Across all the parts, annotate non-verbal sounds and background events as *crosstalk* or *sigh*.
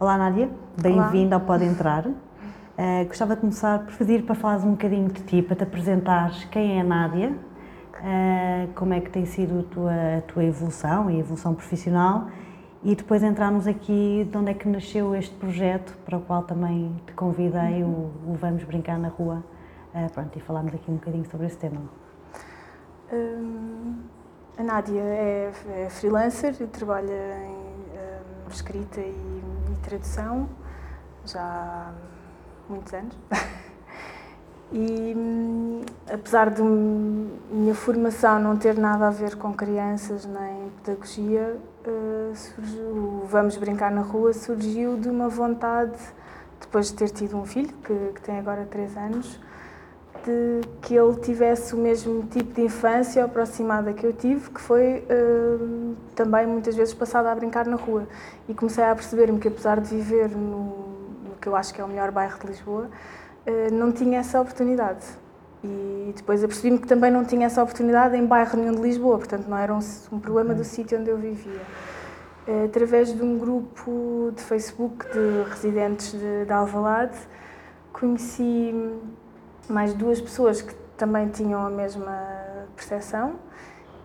Olá Nádia, bem-vinda ao Pode Entrar. Uh, gostava de começar por pedir para falares um bocadinho de ti, para te apresentares. Quem é a Nádia, uh, como é que tem sido a tua, a tua evolução e a evolução profissional? E depois entrarmos aqui de onde é que nasceu este projeto para o qual também te convidei, o, o Vamos Brincar na Rua, uh, pronto, e falarmos aqui um bocadinho sobre esse tema. Hum, a Nádia é, é freelancer e trabalha em um, escrita e tradução já há muitos anos. *laughs* E hum, apesar de minha formação não ter nada a ver com crianças nem pedagogia, uh, surgiu, Vamos Brincar na Rua surgiu de uma vontade, depois de ter tido um filho, que, que tem agora 3 anos, de que ele tivesse o mesmo tipo de infância aproximada que eu tive, que foi uh, também muitas vezes passada a brincar na rua. E comecei a perceber-me que, apesar de viver no, no, que eu acho que é o melhor bairro de Lisboa, uh, não tinha essa oportunidade. E depois apercebi-me que também não tinha essa oportunidade em bairro nenhum de Lisboa, portanto não era um, um problema do sítio onde eu vivia. Uh, através de um grupo de Facebook de residentes de, de Alvalade, conheci mais duas pessoas que também tinham a mesma percepção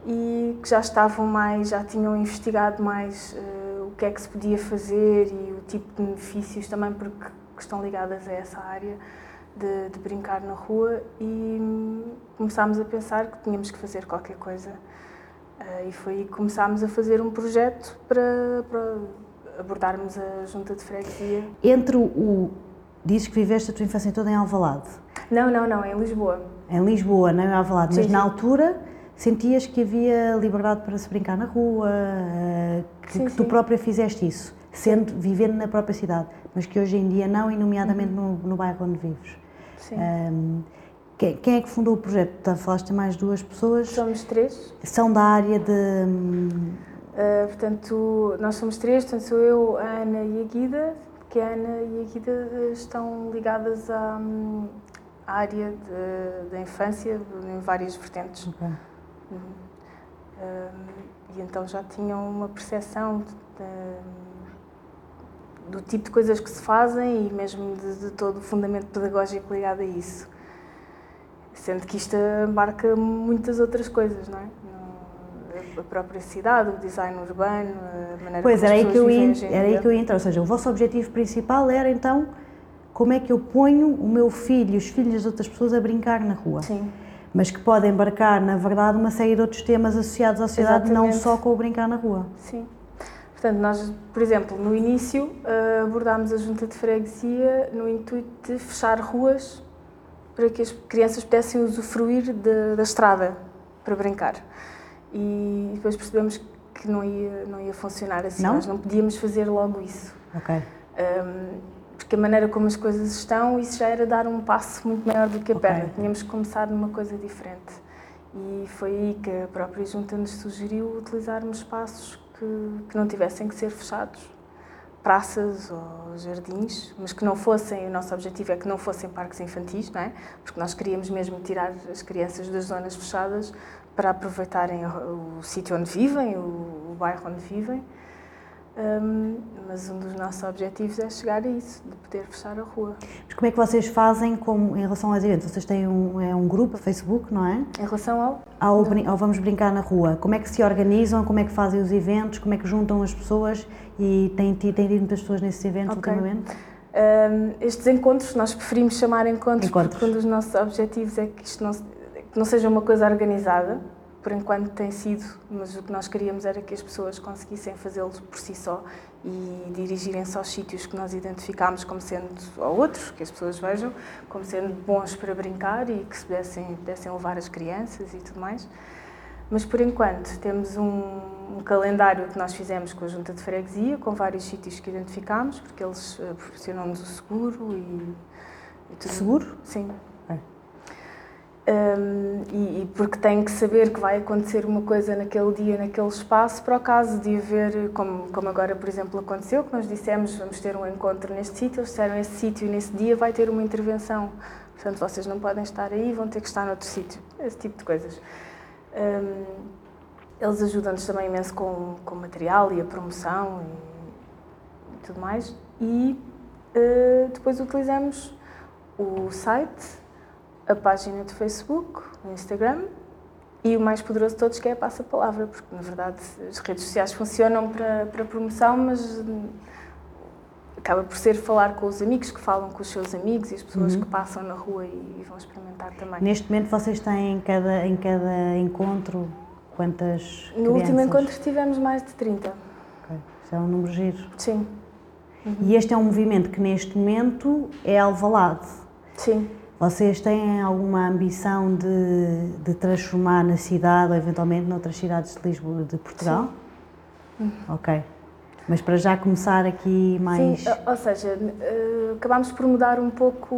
e que já estavam mais, já tinham investigado mais uh, o que é que se podia fazer e o tipo de benefícios também porque estão ligadas a essa área de, de brincar na rua e começámos a pensar que tínhamos que fazer qualquer coisa uh, e foi aí que começámos a fazer um projeto para, para abordarmos a junta de freguesia. Entre o Dizes que viveste a tua infância toda em Alvalade. Não, não, não, em Lisboa. Em Lisboa, não em Alvalade. Sim, Mas sim. na altura sentias que havia liberdade para se brincar na rua, eh, que, sim, que tu própria fizeste isso, sendo, vivendo na própria cidade, mas que hoje em dia não, e nomeadamente uhum. no, no bairro onde vives. Sim. Um, quem, quem, é que fundou o projeto? Tá, falaste mais duas pessoas? Somos três. São da área de... Uh, portanto, nós somos três, portanto sou eu, a Ana e a Guida, que a Ana e a Guida eh, estão ligadas à, à área da infância em várias vertentes. Okay. Uhum. e então já tinham uma percepção de, de, do tipo de coisas que se fazem e mesmo de, de todo o fundamento pedagógico ligado a isso. Sendo que isto abarca muitas outras coisas, não é? a própria cidade, o design urbano, a maneira pois, como era as aí que eu ia, Era aí que eu ia entrar, ou seja, o vosso objetivo principal era então como é que eu ponho o meu filho e os filhos das outras pessoas a brincar na rua. Sim. Mas que pode embarcar, na verdade, uma série de outros temas associados à sociedade, Exatamente. não só com o brincar na rua. Sim. Portanto, nós, por exemplo, no início eh, abordámos a junta de freguesia no intuito de fechar ruas para que as crianças pudessem usufruir de, da estrada para brincar e depois percebemos que não ia, não ia funcionar assim. Não? Nós não podíamos fazer logo isso. Ok. Um, porque a maneira como as coisas estão, isso já era dar um passo muito maior do que a okay. perna. Tínhamos que começar numa coisa diferente. E foi aí que a própria Junta nos sugeriu utilizarmos espaços que, que não tivessem que ser fechados praças ou jardins, mas que não fossem, o nosso objetivo é que não fossem parques infantis, não é? Porque nós queríamos mesmo tirar as crianças das zonas fechadas para aproveitarem o, o sítio onde vivem, o, o, bairro onde vivem. Um, mas um dos nossos objetivos é chegar a isso, de poder fechar a rua. Mas como é que vocês fazem com, em relação aos eventos? Vocês têm um, é um grupo, Facebook, não é? Em relação ao? Ao, ao Vamos Brincar na Rua. Como é que se organizam, como é que fazem os eventos, como é que juntam as pessoas e têm, têm tido muitas pessoas nesses eventos okay. ultimamente? Um, estes encontros, nós preferimos chamar encontros, encontros, porque um dos nossos objetivos é que isto não, que não seja uma coisa organizada, por enquanto tem sido, mas o que nós queríamos era que as pessoas conseguissem fazê-lo por si só e dirigirem-se aos sítios que nós identificámos como sendo, ou outros, que as pessoas vejam, como sendo bons para brincar e que se pudessem, pudessem levar as crianças e tudo mais. Mas por enquanto temos um, um, calendário que nós fizemos com a Junta de Freguesia, com vários sítios que identificámos, porque eles uh, proporcionam-nos o seguro e, e tudo. Seguro? Sim. Um, e, e, porque tem que saber que vai acontecer uma coisa naquele dia, naquele espaço, para o caso de haver, como, como agora, por exemplo, aconteceu, que nós dissemos vamos ter um encontro neste sítio, eles disseram esse sítio nesse dia vai ter uma intervenção. Portanto, vocês não podem estar aí, vão ter que estar noutro sítio. Esse tipo de coisas. Um, eles ajudam-nos também imenso com, com material e a promoção e, e tudo mais. e uh, depois utilizamos o site, a página de Facebook, o Instagram e o mais poderoso de todos que é a passa-palavra, porque na verdade as redes sociais funcionam para, para promoção, mas acaba por ser falar com os amigos que falam com os seus amigos e as pessoas uhum. que passam na rua e, e, vão experimentar também. Neste momento vocês têm em cada, em cada encontro quantas No crianças? último encontro tivemos mais de 30. Okay. Isso é um número giro. Sim. Uhum. E este é um movimento que neste momento é alvalade. Sim. Vocês têm alguma ambição de, de transformar na cidade ou eventualmente noutras cidades de Lisboa, de Portugal? Sim. Uhum. Ok. Mas para já começar aqui mais. Sim, ou seja, eh, acabámos por mudar um pouco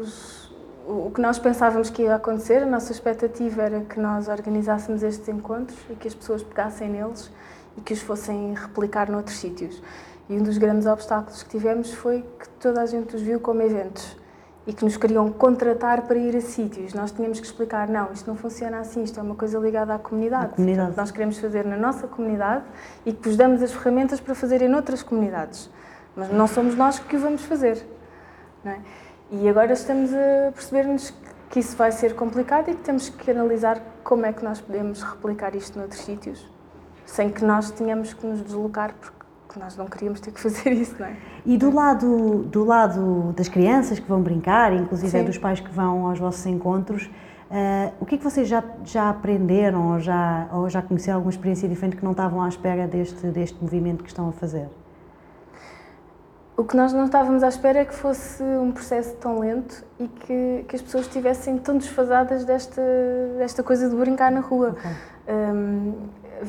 os, o que nós pensávamos que ia acontecer. A nossa expectativa era que nós organizássemos estes encontros e que as pessoas pegassem neles e que os fossem replicar noutros sítios. E um dos grandes obstáculos que tivemos foi que toda a gente os viu como eventos e que nos queriam contratar para ir a sítios. Nós tínhamos que explicar, não, isto não funciona assim, isto é uma coisa ligada à comunidade. comunidade. Nós queremos fazer na nossa comunidade e que vos damos as ferramentas para fazer em outras comunidades. Mas não somos nós que o vamos fazer. É? E agora estamos a perceber-nos que isso vai ser complicado e que temos que analisar como é que nós podemos replicar isto noutros sítios, sem que nós tenhamos que nos deslocar, porque que nós não queríamos ter que fazer isso, não é? E do lado, do lado das crianças que vão brincar, inclusive é dos pais que vão aos vossos encontros, uh, o que é que vocês já, já aprenderam ou já, ou já conheceram alguma experiência diferente que não estavam à espera deste, deste movimento que estão a fazer? O que nós não estávamos à espera é que fosse um processo tão lento e que, que as pessoas estivessem tão desfasadas desta, desta coisa de brincar na rua. Okay. Um,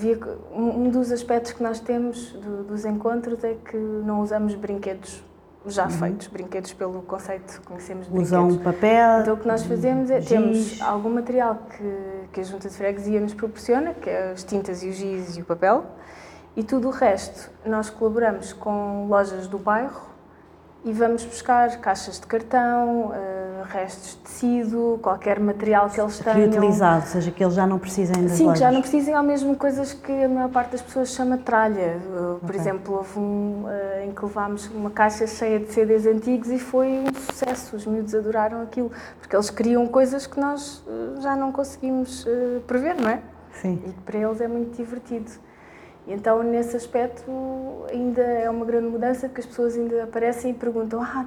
havia, um dos aspectos que nós temos do, dos encontros é que não usamos brinquedos já uhum. feitos, brinquedos pelo conceito que conhecemos de Usam brinquedos. papel. Então o que nós fazemos é giz. temos algum material que, que a Junta de Freguesia nos proporciona, que é as tintas e o giz e o papel, e tudo o resto nós colaboramos com lojas do bairro e vamos buscar caixas de cartão, uh, restos de tecido, qualquer material que eles tenham. Reutilizado, ou seja, que eles já não precisem das Sim, lojas. que já não precisem, ao mesmo coisas que a maior parte das pessoas chama tralha. Uh, por okay. exemplo, houve um uh, em que levámos uma caixa cheia de CDs antigos e foi um sucesso. Os miúdos adoraram aquilo, porque eles queriam coisas que nós já não conseguimos prever, não é? Sim. E que para eles é muito divertido. Então, nesse aspecto, ainda é uma grande mudança, porque as pessoas ainda aparecem e perguntam: Ah,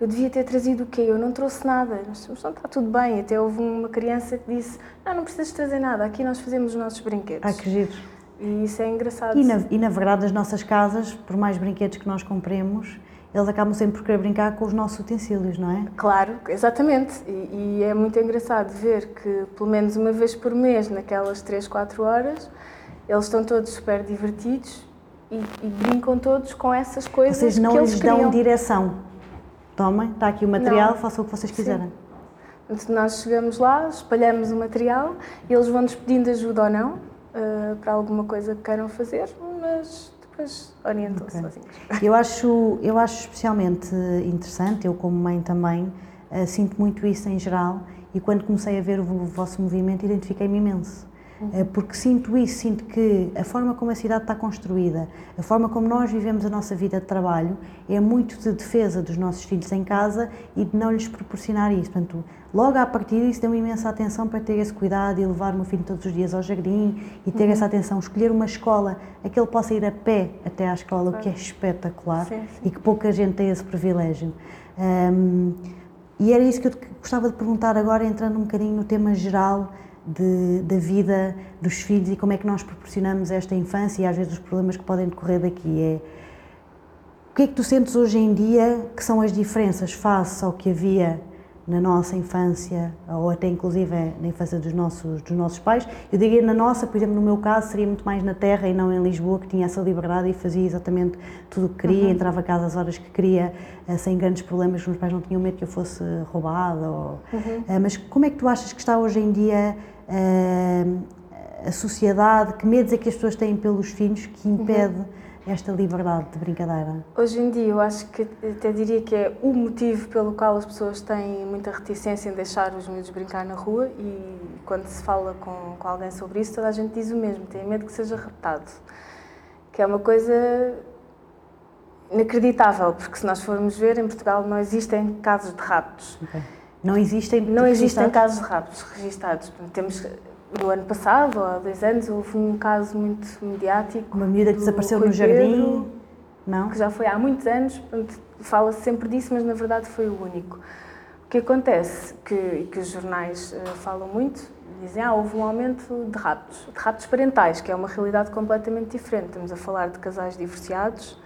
eu devia ter trazido o quê? Eu não trouxe nada. Nós não está tudo bem. Até houve uma criança que disse: Não, não precisas trazer nada, aqui nós fazemos os nossos brinquedos. Ah, que giro. E isso é engraçado. E na, e na verdade, as nossas casas, por mais brinquedos que nós compremos, eles acabam sempre por querer brincar com os nossos utensílios, não é? Claro, exatamente. E, e é muito engraçado ver que, pelo menos uma vez por mês, naquelas 3, 4 horas eles estão todos super divertidos e, e brincam todos com essas coisas Vocês não que eles lhes dão direção. Tomem, está aqui o material, não. façam o que vocês quiserem. Sim. nós chegamos lá, espalhamos o material e eles vão-nos pedindo ajuda ou não uh, para alguma coisa que queiram fazer, mas depois orientam-se okay. sozinhos. *laughs* Eu acho, eu acho especialmente interessante, eu como mãe também, uh, sinto muito isso em geral e quando comecei a ver o vosso movimento identifiquei-me imenso porque sinto isso, sinto que a forma como a cidade está construída, a forma como nós vivemos a nossa vida de trabalho, é muito de defesa dos nossos filhos em casa e de não lhes proporcionar isso. Portanto, logo à partida, isso deu-me imensa atenção para ter esse cuidado e levar o meu filho todos os dias ao jardim e ter uhum. essa atenção, escolher uma escola a que ele possa ir a pé até à escola, o que é espetacular sim, sim. e que pouca gente tem esse privilégio. Um, e era isso que eu gostava de perguntar agora, entrando um bocadinho no tema geral de, da vida dos filhos e como é que nós proporcionamos esta infância e às vezes os problemas que podem decorrer daqui. É, o que é que tu sentes hoje em dia que são as diferenças face ao que havia na nossa infância ou até inclusive na infância dos nossos, dos nossos pais? Eu diria na nossa, por exemplo, no meu caso, seria muito mais na terra e não em Lisboa, que tinha essa liberdade e fazia exatamente tudo o que queria, uhum. entrava a casa às horas que queria, eh, sem grandes problemas, os meus pais não tinham medo que eu fosse roubada. Ou, uhum. Eh, mas como é que tu achas que está hoje em dia a sociedade, que medos é que as pessoas têm pelos filhos que impede uhum. Esta liberdade de brincadeira? Hoje em dia eu acho que até diria que é o motivo pelo qual as pessoas têm muita reticência em deixar os miúdos brincar na rua e quando se fala com, com alguém sobre isso toda a gente diz o mesmo, tem medo que seja raptado. Que é uma coisa inacreditável, porque se nós formos ver, em Portugal não existem casos de raptos. Okay. Não existem Não existem casos de raptos registados. Temos, no ano passado, ou há dois anos, houve um caso muito mediático. Uma miúda que desapareceu no jardim. não? Que já foi há muitos anos, fala-se sempre disso, mas na verdade foi o único. O que acontece, que, que os jornais uh, falam muito, dizem ah, houve um aumento de raptos, de raptos parentais, que é uma realidade completamente diferente. Estamos a falar de casais divorciados,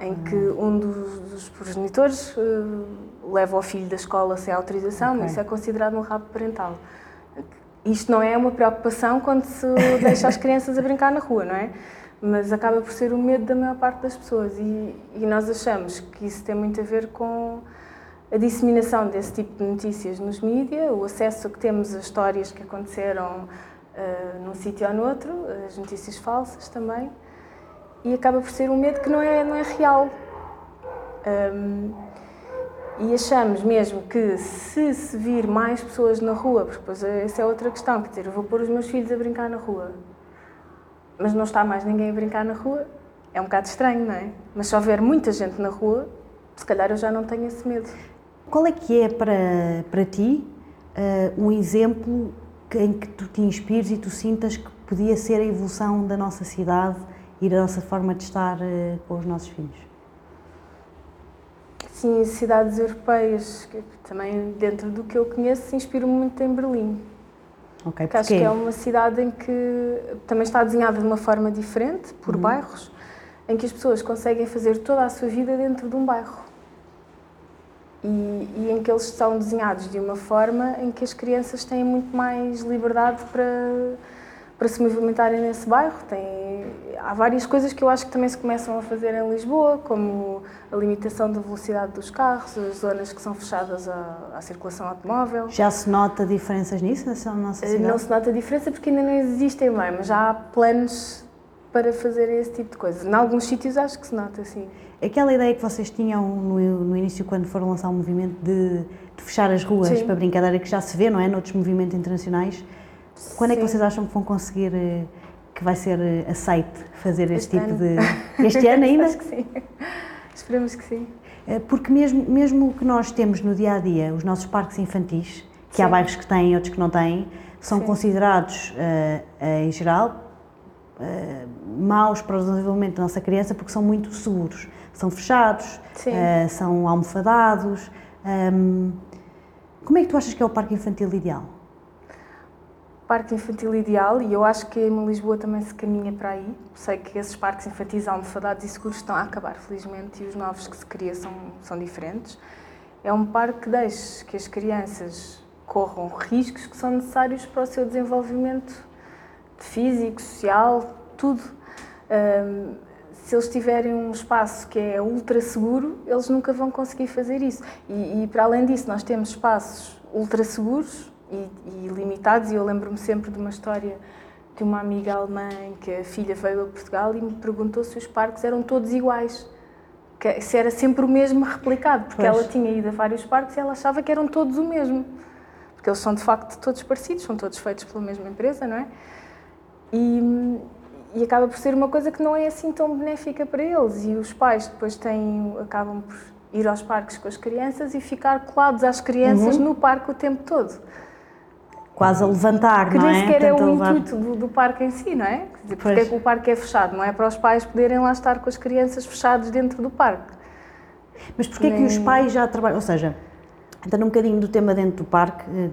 em que um dos, dos progenitores uh, leva o filho da escola sem autorização, okay. mas isso é considerado um rapto parental. Isto não é uma preocupação quando se *laughs* deixa as crianças a brincar na rua, não é? Mas acaba por ser o medo da maior parte das pessoas e, e nós achamos que isso tem muito a ver com a disseminação desse tipo de notícias nos mídias, o acesso que temos a histórias que aconteceram uh, num sítio ou no outro, as notícias falsas também, e acaba por ser um medo que não é, não é real. Um, e achamos mesmo que se se vir mais pessoas na rua, porque depois essa é outra questão, quer dizer, eu vou pôr os meus filhos a brincar na rua, mas não está mais ninguém a brincar na rua, é um bocado estranho, não é? Mas se houver muita gente na rua, se calhar eu já não tenho esse medo. Qual é que é para, para ti uh, um exemplo em que tu te inspires e tu sintas que podia ser a evolução da nossa cidade e da nossa forma de estar uh, com os nossos filhos? Sim, cidades europeias, que também dentro do que eu conheço, inspiro-me muito em Berlim. Ok, porque acho que é uma cidade em que também está desenhada de uma forma diferente, por uhum. bairros, em que as pessoas conseguem fazer toda a sua vida dentro de um bairro. E, e, em que eles são desenhados de uma forma em que as crianças têm muito mais liberdade para para se movimentarem nesse bairro. Tem, há várias coisas que eu acho que também se começam a fazer em Lisboa, como a limitação da velocidade dos carros, as zonas que são fechadas à, à circulação automóvel. Já se nota diferenças nisso na nossa eh, cidade? Não se nota diferença porque ainda não existem bem, mas já há planos para fazer esse tipo de coisas. Em alguns sítios acho que se nota, sim. Aquela ideia que vocês tinham no, no início, quando foram lançar o movimento de, de fechar as ruas sim. para brincadeira, que já se vê, não é? Noutros movimentos internacionais, quando é que vocês acham que vão conseguir, eh, que vai ser eh, aceite fazer este, este tipo ano. de. *laughs* Este ano ainda? Acho que sim. Esperamos que sim. Eh, porque mesmo, mesmo que nós temos no dia a dia os nossos parques infantis, que sim. há bairros que têm, outros que não têm, são sim. considerados, uh, uh, em geral, uh, maus para o desenvolvimento da nossa criança porque são muito seguros. São fechados, são almofadados. Um, ehm, como é que tu achas que é o parque infantil ideal? Parque infantil ideal e eu acho que em Lisboa também se caminha para aí. Sei que esses parques infantis almofadados e seguros estão a acabar, felizmente, e os novos que se criam são, são diferentes. É um parque que deixa que as crianças corram riscos que são necessários para o seu desenvolvimento físico, social, tudo. Um, se eles tiverem um espaço que é ultra seguro, eles nunca vão conseguir fazer isso. E, e para além disso, nós temos espaços ultra seguros e, e limitados. E eu lembro-me sempre de uma história de uma amiga alemã que a filha veio a Portugal e me perguntou se os parques eram todos iguais. Que, se era sempre o mesmo replicado, porque pois. ela tinha ido a vários parques e ela achava que eram todos o mesmo. Porque eles são de facto todos parecidos, são todos feitos pela mesma empresa, não é? E, e acaba por ser uma coisa que não é assim tão benéfica para eles. E os pais depois têm, acabam por ir aos parques com as crianças e ficar colados às crianças uhum. no parque o tempo todo quase a levantar, que não é? Que nem sequer é o intuito do, do, parque em si, não é? Porque é que o parque é fechado? Não é para os pais poderem lá estar com as crianças fechados dentro do parque. Mas porquê nem... que os pais já trabalham? Ou seja, entrando um bocadinho do tema dentro do parque, eh,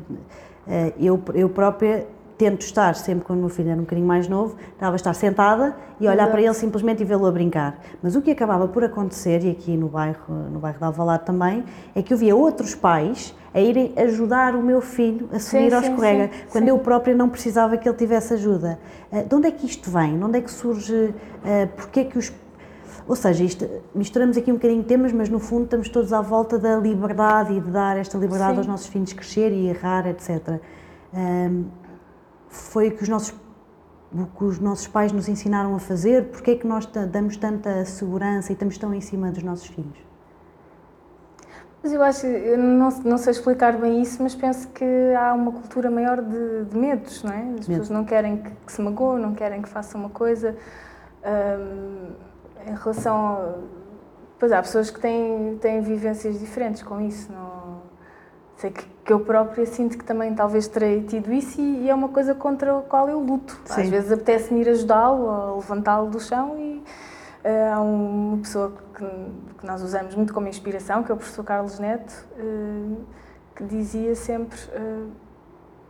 eh, eu, eu própria tento estar, sempre quando o meu filho era um bocadinho mais novo, estava a estar sentada e olhar Exato. para ele simplesmente e vê-lo a brincar. Mas o que acabava por acontecer, e aqui no bairro, no bairro de Alvalade também, é que eu via outros pais a irem ajudar o meu filho a subir sim, ao escorrega, sim, quando sim. eu própria não precisava que ele tivesse ajuda. Uh, de onde é que isto vem? De onde é que surge? Uh, Porquê é que os ou seja, isto, misturamos aqui um bocadinho de temas, mas no fundo estamos todos à volta da liberdade e de dar esta liberdade aos nossos filhos crescer e errar, etc. Um, foi o que os nossos o que os nossos pais nos ensinaram a fazer, porque é que nós damos tanta segurança e estamos tão em cima dos nossos filhos? Mas eu acho, eu não, não sei explicar bem isso, mas penso que há uma cultura maior de, de medos, não é? As Medo. pessoas não querem que, que, se magoem, não querem que façam uma coisa. Um, em relação a, Pois há pessoas que têm, têm vivências diferentes com isso. Não... Sei que, que eu própria sinto que também talvez terei tido isso e, e é uma coisa contra a qual eu luto. Sim. Às vezes apetece-me ir ajudá-lo, levantá-lo do chão e há uma pessoa que, que, nós usamos muito como inspiração, que é o professor Carlos Neto, uh, que dizia sempre uh,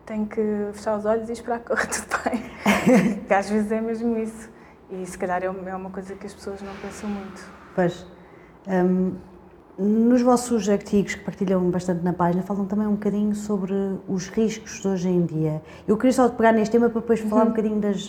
tem que fechar os olhos e esperar que *laughs* corra tudo bem. *laughs* que às vezes é mesmo isso. E se calhar é, é uma coisa que as pessoas não pensam muito. Pois. Um, nos vossos artigos que partilham bastante na página, falam também um bocadinho sobre os riscos de hoje em dia. Eu queria só pegar neste tema para depois falar uhum. um bocadinho das,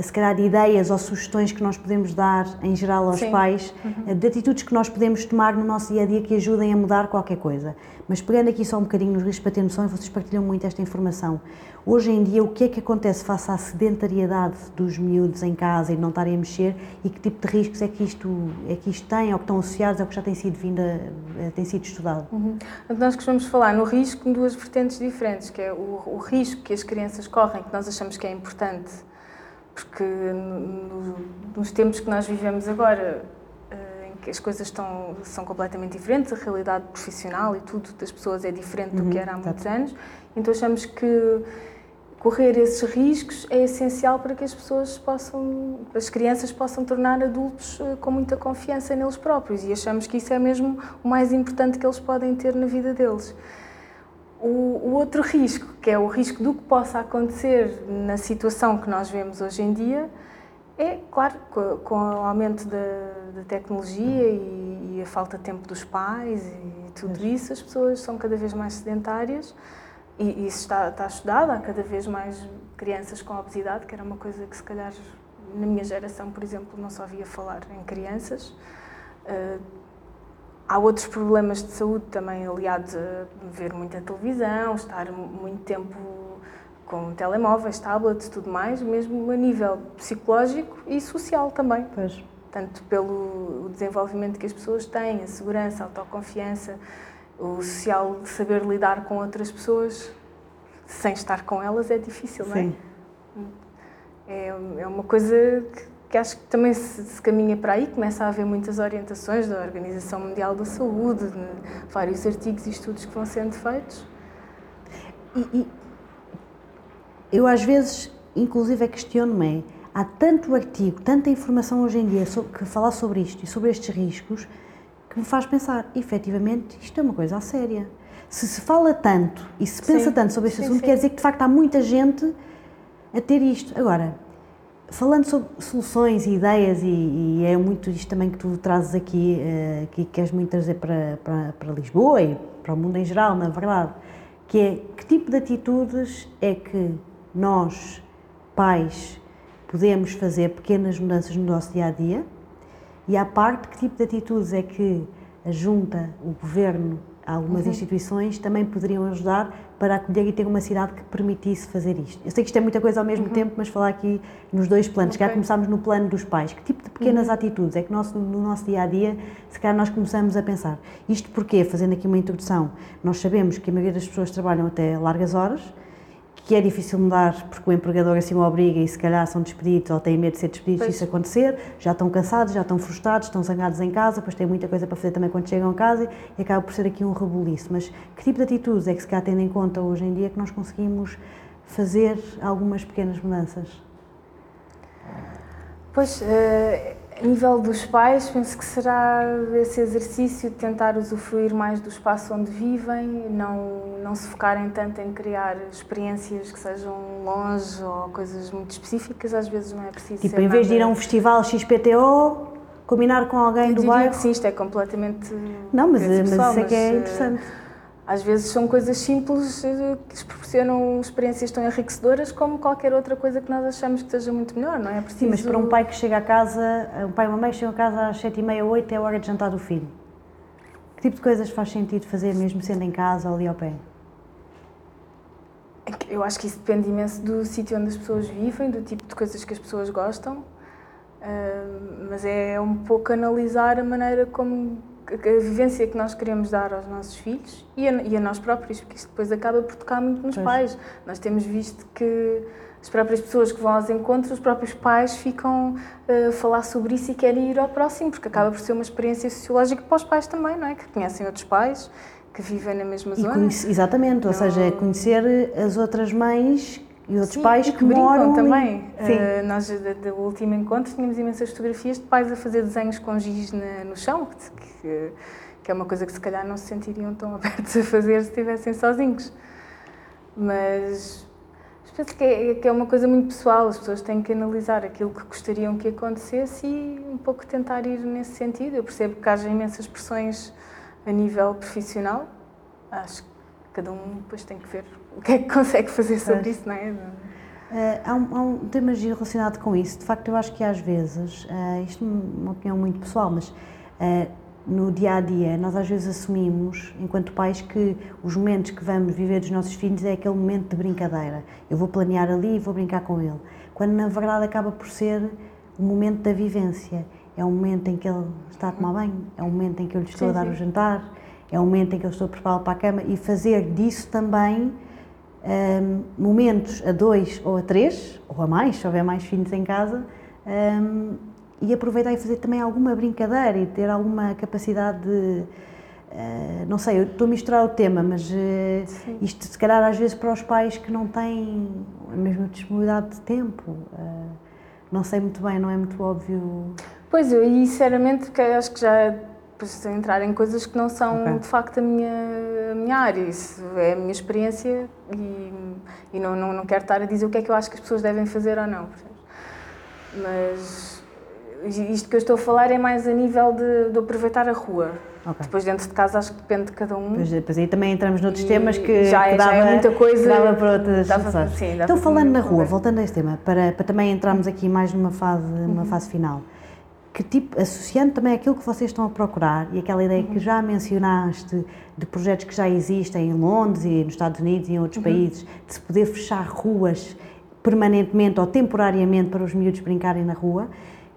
se calhar, ideias ou sugestões que nós podemos dar em geral aos Sim. pais, uhum. de atitudes que nós podemos tomar no nosso dia a dia que ajudem a mudar qualquer coisa. Mas pegando aqui só um bocadinho nos riscos para ter noção, e vocês partilham muito esta informação. Hoje em dia, o que é que acontece face à sedentariedade dos miúdos em casa e não estarem a mexer e que tipo de riscos é que isto, é que isto tem ou que estão associados ao que já tem sido, vindo a, tem sido estudado? Uhum. Nós costumamos falar no risco em duas vertentes diferentes, que é o, o risco que as crianças correm, que nós achamos que é importante, porque no, nos tempos que nós vivemos agora, eh, em que as coisas estão, são completamente diferentes, a realidade profissional e tudo das pessoas é diferente uhum, do que era há muitos anos, então achamos que correr esses riscos é essencial para que as pessoas possam, as crianças possam tornar adultos eh, com muita confiança neles próprios e achamos que isso é mesmo o mais importante que eles podem ter na vida deles. O, o outro risco, que é o risco do que possa acontecer na situação que nós vemos hoje em dia, é, claro, com, com o aumento da, da tecnologia e, e, a falta de tempo dos pais e tudo isso, as pessoas são cada vez mais sedentárias e, isso está, está estudado, há cada vez mais crianças com obesidade, que era uma coisa que se calhar na minha geração, por exemplo, não só ouvia falar em crianças. Uh, há outros problemas de saúde também aliados a ver muita televisão, estar muito tempo com telemóveis, tablets, tudo mais, mesmo a nível psicológico e social também. Pois. Tanto pelo desenvolvimento que as pessoas têm, a segurança, a autoconfiança, o social de saber lidar com outras pessoas sem estar com elas é difícil, não é? Sim. É, é uma coisa que, que acho que também se, se, caminha para aí, começa a haver muitas orientações da Organização Mundial da Saúde, vários artigos e estudos que vão sendo feitos. E, e eu às vezes, inclusive, questiono-me, há tanto artigo, tanta informação hoje em dia sobre, que falar sobre isto e sobre estes riscos, que me faz pensar, efetivamente, isto é uma coisa a séria. Se se fala tanto e se pensa sim, tanto sobre este sim, assunto, sim. quer dizer que de facto há muita gente a ter isto. Agora, falando sobre soluções e ideias, e, e é muito isto também que tu trazes aqui, uh, que queres muito trazer para, para, para Lisboa e para o mundo em geral, na verdade, que é que tipo de atitudes é que nós, pais, podemos fazer pequenas mudanças no nosso dia a dia? E, à parte, que tipo de atitudes é que a Junta, o Governo, algumas uhum. instituições também poderiam ajudar para acolher e ter uma cidade que permitisse fazer isto. Eu sei que isto é muita coisa ao mesmo uhum. tempo, mas falar aqui nos dois planos. Okay. Se calhar começámos no plano dos pais. Que tipo de pequenas uhum. atitudes é que nosso, no nosso dia a dia, se calhar nós começamos a pensar? Isto porque, fazendo aqui uma introdução, nós sabemos que a maioria das pessoas trabalham até largas horas, que é difícil mudar porque o empregador assim o obriga e se calhar são despedidos ou têm medo de ser despedidos se isso acontecer, já estão cansados, já estão frustrados, estão zangados em casa, depois têm muita coisa para fazer também quando chegam a casa e acaba por ser aqui um rebuliço. Mas que tipo de atitudes é que se calhar tendo em conta hoje em dia que nós conseguimos fazer algumas pequenas mudanças? Pois, uh, a nível dos pais, penso que será esse exercício de tentar usufruir mais do espaço onde vivem, não, não se focarem tanto em criar experiências que sejam longe ou coisas muito específicas, às vezes não é preciso Tipo, em vez de ir a um festival XPTO, combinar com alguém do bairro? sim, isto é completamente... Não, mas, mas isso é que é interessante às vezes são coisas simples eh, que lhes proporcionam experiências tão enriquecedoras como qualquer outra coisa que nós achamos que seja muito melhor, não é? Preciso... Sim, mas para um pai que chega a casa, um pai e uma mãe chegam a casa às sete e meia, oito, é a hora de jantar do filho. Que tipo de coisas faz sentido fazer mesmo sendo em casa ou ali ao pé? É eu acho que isso depende imenso do sítio onde as pessoas vivem, do tipo de coisas que as pessoas gostam, uh, mas é um pouco analisar a maneira como a vivência que nós queremos dar aos nossos filhos e a, e a nós próprios, porque isto depois acaba por tocar muito nos pois. pais. Nós temos visto que as próprias pessoas que vão aos encontros, os próprios pais ficam uh, a falar sobre isso e querem ir ao próximo, porque acaba por ser uma experiência sociológica para os pais também, não é? Que conhecem outros pais, que vivem na mesma e zona. Conhece, exatamente, ou seja, é conhecer as outras mães e outros Sim, pais que, que, moram também. Uh, nós, do último encontro, tínhamos imensas fotografias de pais a fazer desenhos com giz na, no chão, que, que é uma coisa que se calhar não se sentiriam tão *laughs* abertos a fazer se estivessem sozinhos. Mas penso que é, que é uma coisa muito pessoal, as pessoas têm que analisar aquilo que gostariam que acontecesse e um pouco tentar ir nesse sentido. Eu percebo que haja imensas pressões a nível profissional, acho que cada um depois tem que ver o que é que consegue fazer sobre isso, não é? Uh, há, um, há um tema relacionado com isso. De facto, eu acho que às vezes, uh, isto é uma opinião muito pessoal, mas uh, no dia a dia, nós às vezes assumimos, enquanto pais, que os momentos que vamos viver dos nossos filhos é aquele momento de brincadeira. Eu vou planear ali e vou brincar com ele. Quando na verdade acaba por ser o momento da vivência. É o momento em que ele está a tomar banho, é o momento em que eu lhe estou sim, a dar sim. o jantar, é o momento em que eu estou a prepará-lo para a cama e fazer disso também um, momentos a dois ou a três, ou a mais, se houver mais filhos em casa, um, e aproveitar e fazer também alguma brincadeira e ter alguma capacidade de. Uh, não sei, eu estou a misturar o tema, mas uh, isto se calhar às vezes para os pais que não têm a mesma disponibilidade de tempo, uh, não sei muito bem, não é muito óbvio. Pois eu, e sinceramente, acho que já preciso entrar em coisas que não são okay. de facto a minha, a minha área, isso é a minha experiência e, e não, não, não quero estar a dizer o que é que eu acho que as pessoas devem fazer ou não. Mas isto que eu estou a falar é mais a nível de, de aproveitar a rua. Okay. Depois dentro de casa acho que depende de cada um. Pois, depois aí também entramos noutros e temas que, já é, que dava, já é muita coisa. dava para outras dava, sim, Então falando na rua, voltando a este tema, para, para também entrarmos aqui mais numa fase, numa uhum. fase final, que tipo, associando também aquilo que vocês estão a procurar e aquela ideia uhum. que já mencionaste de projetos que já existem em Londres e nos Estados Unidos e em outros uhum. países, de se poder fechar ruas permanentemente ou temporariamente para os miúdos brincarem na rua,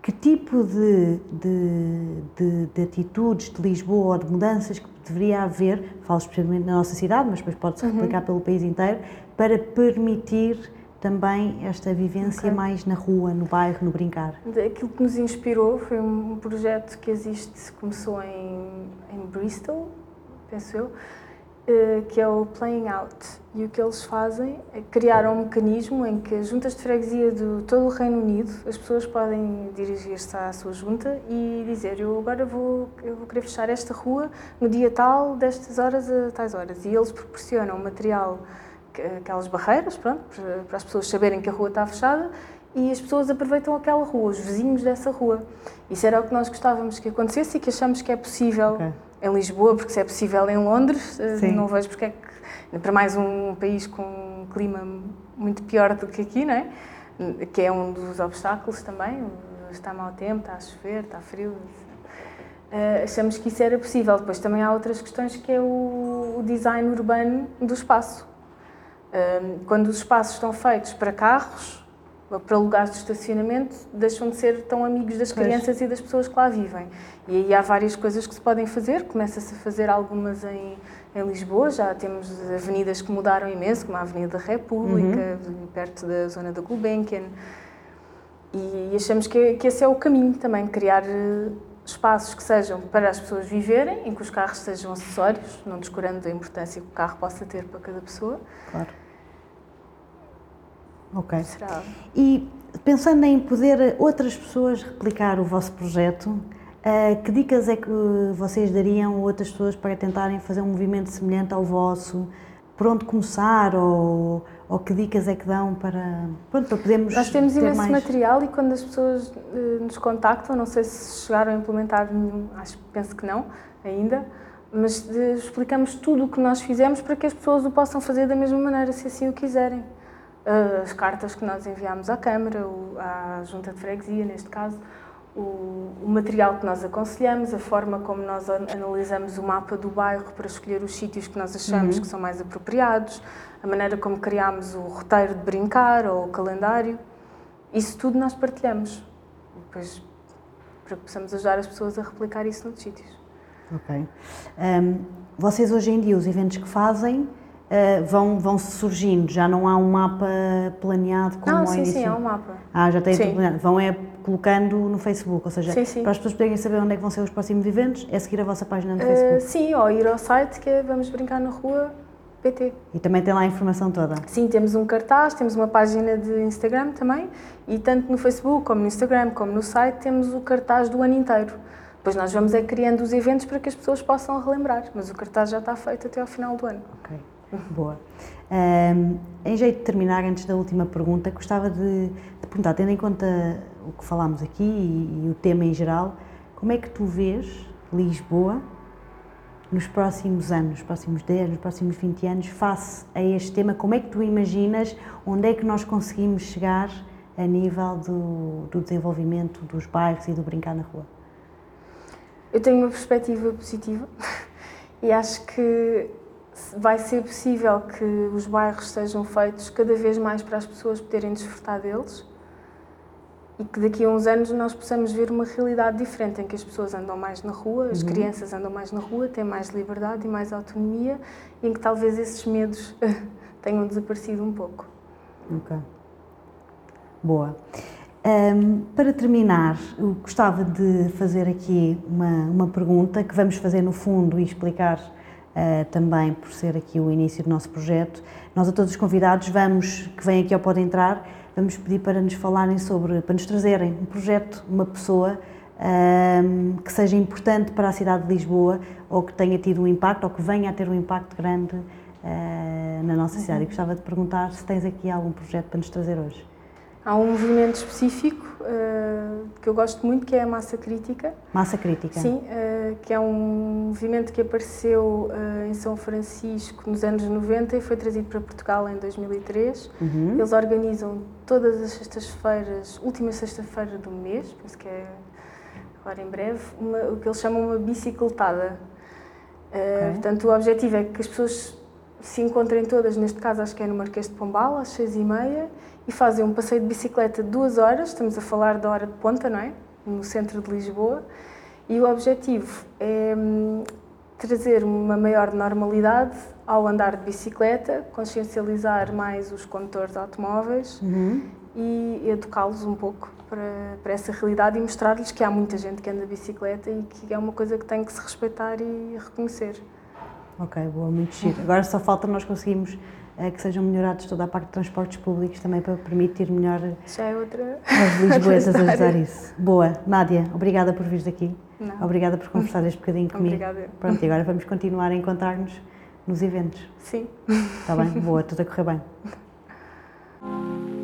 que tipo de, de, de, de, atitudes de Lisboa ou de mudanças que deveria haver, falo especialmente na nossa cidade, mas depois pode-se uhum. replicar pelo país inteiro, para permitir também esta vivência okay. mais na rua, no bairro, no brincar? Aquilo que nos inspirou foi um projeto que existe, começou em, em Bristol, penso eu, eh, que é o Playing Out. E o que eles fazem é criar um mecanismo em que as juntas de freguesia de todo o Reino Unido, as pessoas podem dirigir-se à sua junta e dizer eu agora vou, eu vou querer fechar esta rua no dia tal, destas horas a tais horas. E eles proporcionam material, aquelas barreiras, pronto, para as pessoas saberem que a rua está fechada e as pessoas aproveitam aquela rua, os vizinhos dessa rua. Isso era o que nós gostávamos que acontecesse e que achamos que é possível okay em Lisboa, porque se é possível em Londres, eh, Sim. não vejo porque é que, para mais um país com um clima muito pior do que aqui, não é? Que é um dos obstáculos também, está mau tempo, está a chover, está frio. Uh, achamos que isso era possível. Depois também há outras questões que é o, o design urbano do espaço. Quando os espaços estão feitos para carros, para lugares de estacionamento, deixam de ser tão amigos das pois. crianças e das pessoas que lá vivem. E aí há várias coisas que se podem fazer, começa-se a fazer algumas em, em Lisboa, já temos avenidas que mudaram imenso, como a Avenida da República, uhum. perto da zona da Gulbenkian, e achamos que, que esse é o caminho também, criar eh, espaços que sejam para as pessoas viverem, em que os carros sejam acessórios, não descurando a importância que o carro possa ter para cada pessoa. Claro Ok. Será? E pensando em poder outras pessoas replicar o vosso projeto, uh, que dicas é que vocês dariam a outras pessoas para tentarem fazer um movimento semelhante ao vosso? Por onde começar ou, ou que dicas é que dão para, pronto, para podermos Nós temos imenso mais... material e quando as pessoas uh, nos contactam, não sei se chegaram a implementar nenhum, acho, penso que não ainda, mas uh, explicamos tudo o que nós fizemos para que as pessoas o possam fazer da mesma maneira, se assim o quiserem as cartas que nós enviamos à Câmara, à Junta de Freguesia, neste caso, o, o, material que nós aconselhamos, a forma como nós analisamos o mapa do bairro para escolher os sítios que nós achamos uhum. que são mais apropriados, a maneira como criamos o roteiro de brincar ou o calendário, isso tudo nós partilhamos. Depois, para que possamos ajudar as pessoas a replicar isso noutros sítios. Ok. Um, vocês hoje em dia, os eventos que fazem, uh, vão, vão surgindo, já não há um mapa planeado como não, ao sim, início? sim, há um mapa. Ah, já tem tudo planeado. Vão é colocando no Facebook, ou seja, Sim, sim. para as pessoas poderem saber onde é que vão ser os próximos eventos, é seguir a vossa página no Uh, Facebook. sim, ou ir ao site que é Vamos Brincar na Rua PT. E também tem lá a informação toda. Sim, temos um cartaz, temos uma página de Instagram também e tanto no Facebook como no Instagram como no site temos o cartaz do ano inteiro. Depois nós vamos é criando os eventos para que as pessoas possam relembrar, mas o cartaz já está feito até ao final do ano. Ok, boa. Ahm, em jeito de terminar, antes da última pergunta, gostava de, de perguntar, tendo em conta o que falámos aqui e, e o tema em geral, como é que tu vês Lisboa nos próximos anos, nos próximos 10, nos próximos 20 anos, face a este tema? Como é que tu imaginas onde é que nós conseguimos chegar a nível do, do desenvolvimento dos bairros e do brincar na rua? Eu tenho uma perspectiva positiva *laughs* e acho que vai ser possível que os bairros sejam feitos cada vez mais para as pessoas poderem desfrutar deles e que daqui a uns anos nós possamos ver uma realidade diferente em que as pessoas andam mais na rua, as Uhum. crianças andam mais na rua, têm mais liberdade e mais autonomia e em que talvez esses medos *laughs* tenham desaparecido um pouco. Ok. Boa. Ahm, para terminar, eu gostava de fazer aqui uma, uma pergunta que vamos fazer no fundo e explicar ah, também por ser aqui o início do nosso projeto. Nós a todos os convidados vamos, que vêm aqui ao Pode Entrar, vamos pedir para nos falarem sobre, para nos trazerem um projeto, uma pessoa ahm, que seja importante para a cidade de Lisboa ou que tenha tido um impacto ou que venha a ter um impacto grande ah, na nossa cidade. E gostava de perguntar se tens aqui algum projeto para nos trazer hoje. Há um movimento específico eh, que eu gosto muito que é a massa crítica. Massa crítica. Sim, eh, que é um movimento que apareceu eh, em São Francisco nos anos 90 e foi trazido para Portugal em 2003. Uhum. Eles organizam todas as sextas-feiras, última sexta-feira do mês, penso que é agora em breve, uma- o que eles chamam uma bicicletada. Eh, Ok. Portanto, o objetivo é que as pessoas se encontrem todas, neste caso acho que é no Marquês de Pombal, às seis e meia, e fazem um passeio de bicicleta de duas horas, estamos a falar da hora de ponta, não é? No centro de Lisboa, e o objetivo é hum, trazer uma maior normalidade ao andar de bicicleta, consciencializar mais os condutores de automóveis Uhum. e educá-los um pouco para, para essa realidade e mostrar-lhes que há muita gente que anda de bicicleta e que é uma coisa que tem que se respeitar e reconhecer. Ok, boa, muito giro. Agora só falta nós conseguirmos eh, que sejam melhorados toda a parte de transportes públicos também para permitir melhor Já é outra. aos lisboetas *laughs* ajudar isso. Boa, Nádia, obrigada por vires daqui. Não. Obrigada por conversar este bocadinho comigo. Obrigada. Pronto, e agora vamos continuar a encontrar-nos nos eventos. Sim. Está bem? Boa, tudo a correr bem. *laughs*